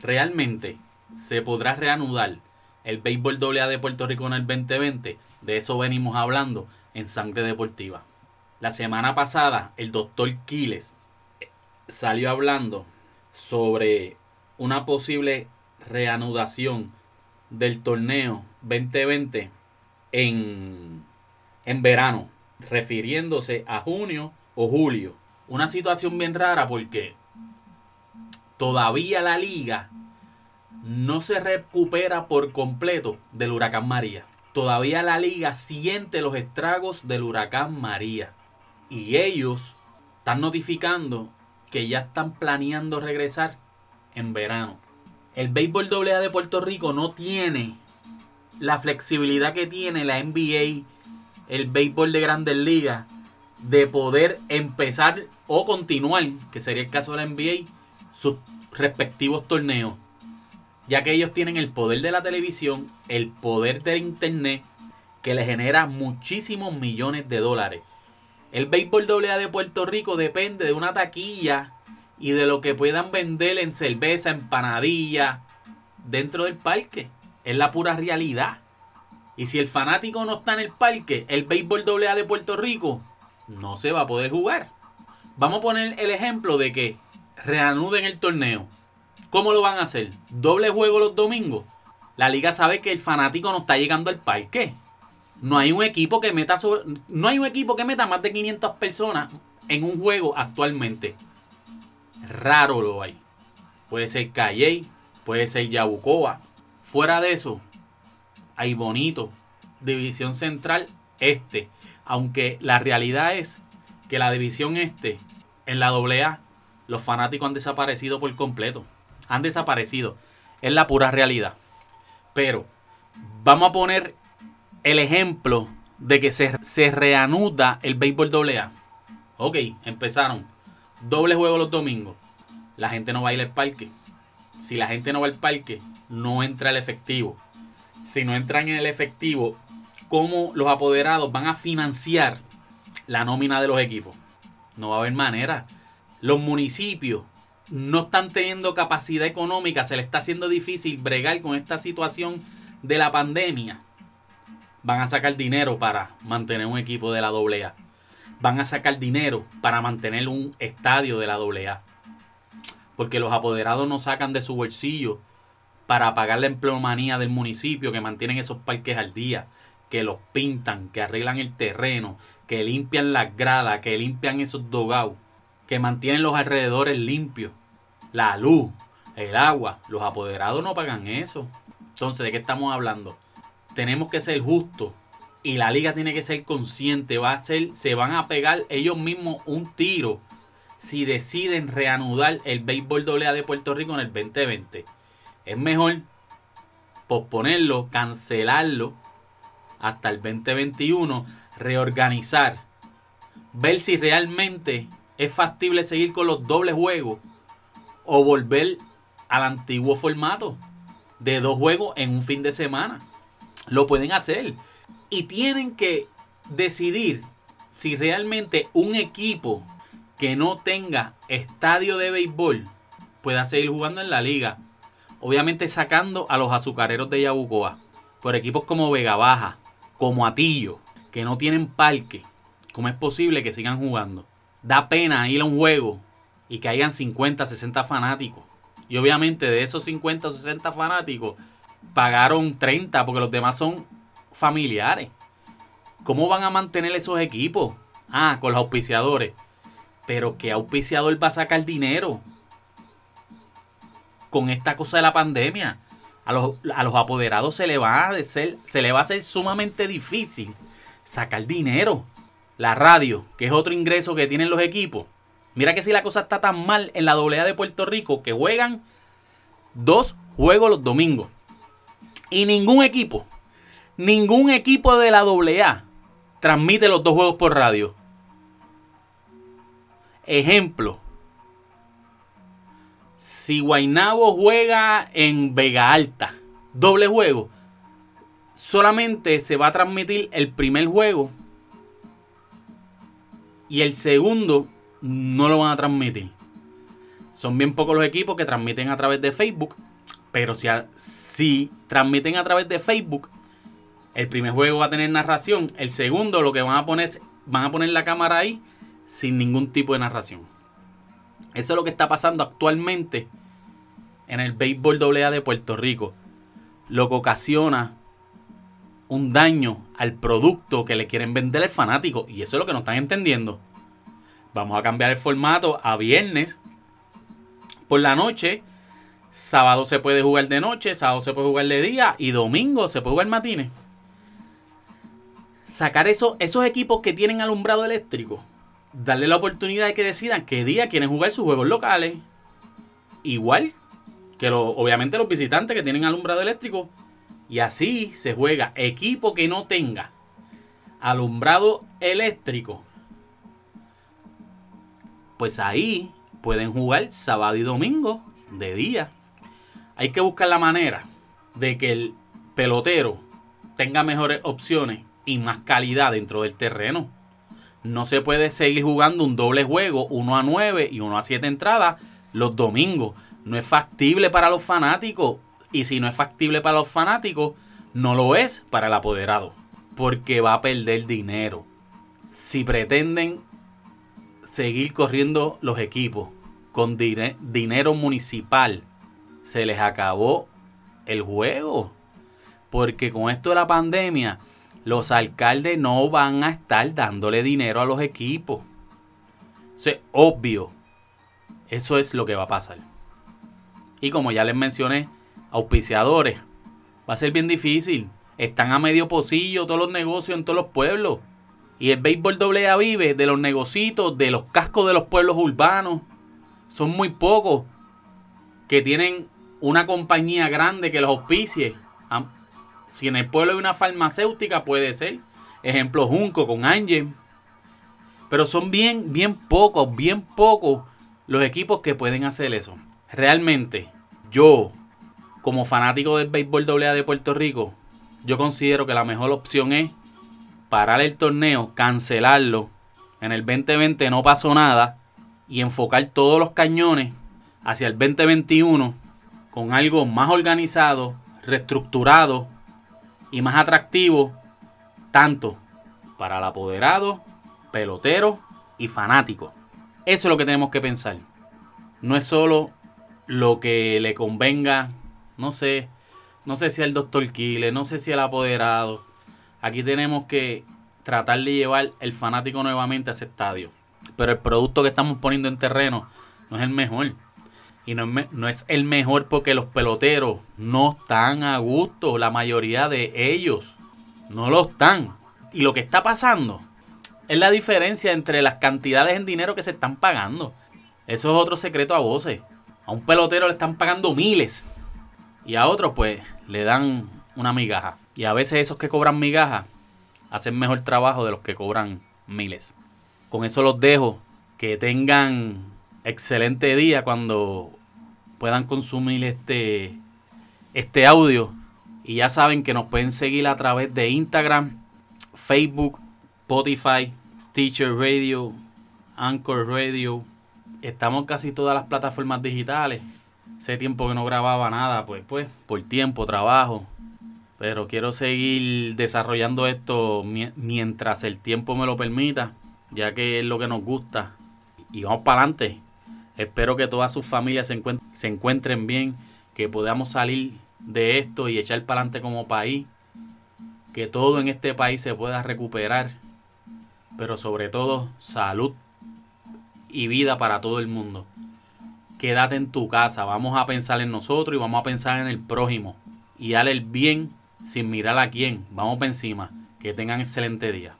¿Realmente se podrá reanudar el béisbol AA de Puerto Rico en el 2020? De eso venimos hablando en Sangre Deportiva. La semana pasada, el doctor Quiles eh, salió hablando sobre una posible reanudación del torneo 2020 en, en verano, refiriéndose a junio o julio. Una situación bien rara porque todavía la liga no se recupera por completo del huracán María. Todavía la liga siente los estragos del huracán María. Y ellos están notificando que ya están planeando regresar en verano. El béisbol AA de Puerto Rico no tiene la flexibilidad que tiene la NBA, el béisbol de grandes ligas, de poder empezar o continuar, que sería el caso de la NBA, sus respectivos torneos. Ya que ellos tienen el poder de la televisión, el poder del internet, que le genera muchísimos millones de dólares. El béisbol AA de Puerto Rico depende de una taquilla y de lo que puedan vender en cerveza, empanadilla, dentro del parque. Es la pura realidad. Y si el fanático no está en el parque, el béisbol AA de Puerto Rico no se va a poder jugar. Vamos a poner el ejemplo de que reanuden el torneo. ¿Cómo lo van a hacer? ¿Doble juego los domingos? La liga sabe que el fanático no está llegando al parque. No hay un equipo que meta no hay un equipo que meta más de 500 personas en un juego actualmente. Raro lo hay. Puede ser Calle, puede ser Yabucoa. Fuera de eso, hay bonito. División Central Este. Aunque la realidad es que la división este, en la AA, los fanáticos han desaparecido por completo. Han desaparecido. Es la pura realidad. Pero vamos a poner el ejemplo de que se, se reanuda el béisbol AA. Ok, empezaron. Doble juego los domingos. La gente no va a ir al parque. Si la gente no va al parque, no entra el efectivo. Si no entran en el efectivo, ¿cómo los apoderados van a financiar la nómina de los equipos? No va a haber manera. Los municipios no están teniendo capacidad económica, se les está haciendo difícil bregar con esta situación de la pandemia. Van a sacar dinero para mantener un equipo de la AA. Van a sacar dinero para mantener un estadio de la AA. Porque los apoderados no sacan de su bolsillo para pagar la empleomanía del municipio que mantienen esos parques al día, que los pintan, que arreglan el terreno, que limpian las gradas, que limpian esos dogados, que mantienen los alrededores limpios, la luz, el agua. Los apoderados no pagan eso. Entonces, ¿de qué estamos hablando? Tenemos que ser justos y la liga tiene que ser consciente. Va a ser, se van a pegar ellos mismos un tiro si deciden reanudar el béisbol AA de Puerto Rico en el 2020. Es mejor posponerlo, cancelarlo hasta el 2021, reorganizar, ver si realmente es factible seguir con los dobles juegos o volver al antiguo formato de dos juegos en un fin de semana. Lo pueden hacer y tienen que decidir si realmente un equipo que no tenga estadio de béisbol pueda seguir jugando en la liga obviamente sacando a los azucareros de Yabucoa por equipos como Vega Baja, como Atillo, que no tienen parque. ¿Cómo es posible que sigan jugando? Da pena ir a un juego y que hayan 50, 60 fanáticos. Y obviamente de esos 50 o 60 fanáticos pagaron 30 porque los demás son familiares. ¿Cómo van a mantener esos equipos? Ah, con los auspiciadores. Pero ¿qué auspiciador va a sacar dinero? con esta cosa de la pandemia. A los, apoderados se le, va a ser, se le va a hacer sumamente difícil sacar dinero. La radio, que es otro ingreso que tienen los equipos. Mira que si la cosa está tan mal en la AA de Puerto Rico que juegan dos juegos los domingos. Y ningún equipo, ningún equipo de la AA transmite los dos juegos por radio. Ejemplo, si Guainabo juega en Vega Alta, doble juego, solamente se va a transmitir el primer juego y el segundo no lo van a transmitir. Son bien pocos los equipos que transmiten a través de Facebook. Pero si, transmiten a través de Facebook, el primer juego va a tener narración. El segundo lo que van a poner, van a poner la cámara ahí sin ningún tipo de narración. Eso es lo que está pasando actualmente en el béisbol AA de Puerto Rico. Lo que ocasiona un daño al producto que le quieren vender al fanático. Y eso es lo que no están entendiendo. Vamos a cambiar el formato a viernes por la noche. Sábado se puede jugar de noche, sábado se puede jugar de día y domingo se puede jugar matines. Sacar eso, esos equipos que tienen alumbrado eléctrico, darle la oportunidad de que decidan qué día quieren jugar sus juegos locales. Igual que lo, obviamente los visitantes que tienen alumbrado eléctrico y así se juega. Equipo que no tenga alumbrado eléctrico. Pues ahí pueden jugar sábado y domingo de día. Hay que buscar la manera de que el pelotero tenga mejores opciones y más calidad dentro del terreno. No se puede seguir jugando un doble juego, 1 a 9 y 1 a 7 entradas los domingos. No es factible para los fanáticos. Y si no es factible para los fanáticos, no lo es para el apoderado. Porque va a perder dinero. Si pretenden seguir corriendo los equipos con dinero municipal, se les acabó el juego. Porque con esto de la pandemia, los alcaldes no van a estar dándole dinero a los equipos. Eso es obvio. Eso es lo que va a pasar. Y como ya les mencioné, auspiciadores. Va a ser bien difícil. Están a medio pocillo todos los negocios en todos los pueblos. Y el béisbol doble A vive de los negocitos, de los cascos de los pueblos urbanos. Son muy pocos que tienen una compañía grande que los auspicie. Si en el pueblo hay una farmacéutica, puede ser. Ejemplo, Junco con Ángel. Pero son bien, bien pocos, bien pocos los equipos que pueden hacer eso. Realmente, yo como fanático del béisbol AA de Puerto Rico, yo considero que la mejor opción es parar el torneo, cancelarlo. En el 2020 no pasó nada y enfocar todos los cañones hacia el 2021 con algo más organizado, reestructurado y más atractivo, tanto para el apoderado, pelotero y fanático. Eso es lo que tenemos que pensar. No es solo lo que le convenga no sé, no sé si el doctor Kile, no sé si el apoderado. Aquí tenemos que tratar de llevar el fanático nuevamente a ese estadio. Pero el producto que estamos poniendo en terreno no es el mejor. Y no es, no es el mejor porque los peloteros no están a gusto. La mayoría de ellos no lo están. Y lo que está pasando es la diferencia entre las cantidades en dinero que se están pagando. Eso es otro secreto a voces. A un pelotero le están pagando miles y a otros pues le dan una migaja. Y a veces esos que cobran migaja hacen mejor trabajo de los que cobran miles. Con eso los dejo. Que tengan excelente día cuando puedan consumir este, este audio. Y ya saben que nos pueden seguir a través de Instagram, Facebook, Spotify, Stitcher Radio, Anchor Radio. Estamos casi todas las plataformas digitales. Hace tiempo que no grababa nada, pues, pues, por tiempo, trabajo. Pero quiero seguir desarrollando esto mientras el tiempo me lo permita, ya que es lo que nos gusta. Y vamos para adelante. Espero que todas sus familias se, se encuentren bien, que podamos salir de esto y echar para adelante como país. Que todo en este país se pueda recuperar. Pero sobre todo, salud y vida para todo el mundo quédate en tu casa, vamos a pensar en nosotros y vamos a pensar en el prójimo. Y dale el bien sin mirar a quién. Vamos para encima. Que tengan excelente día.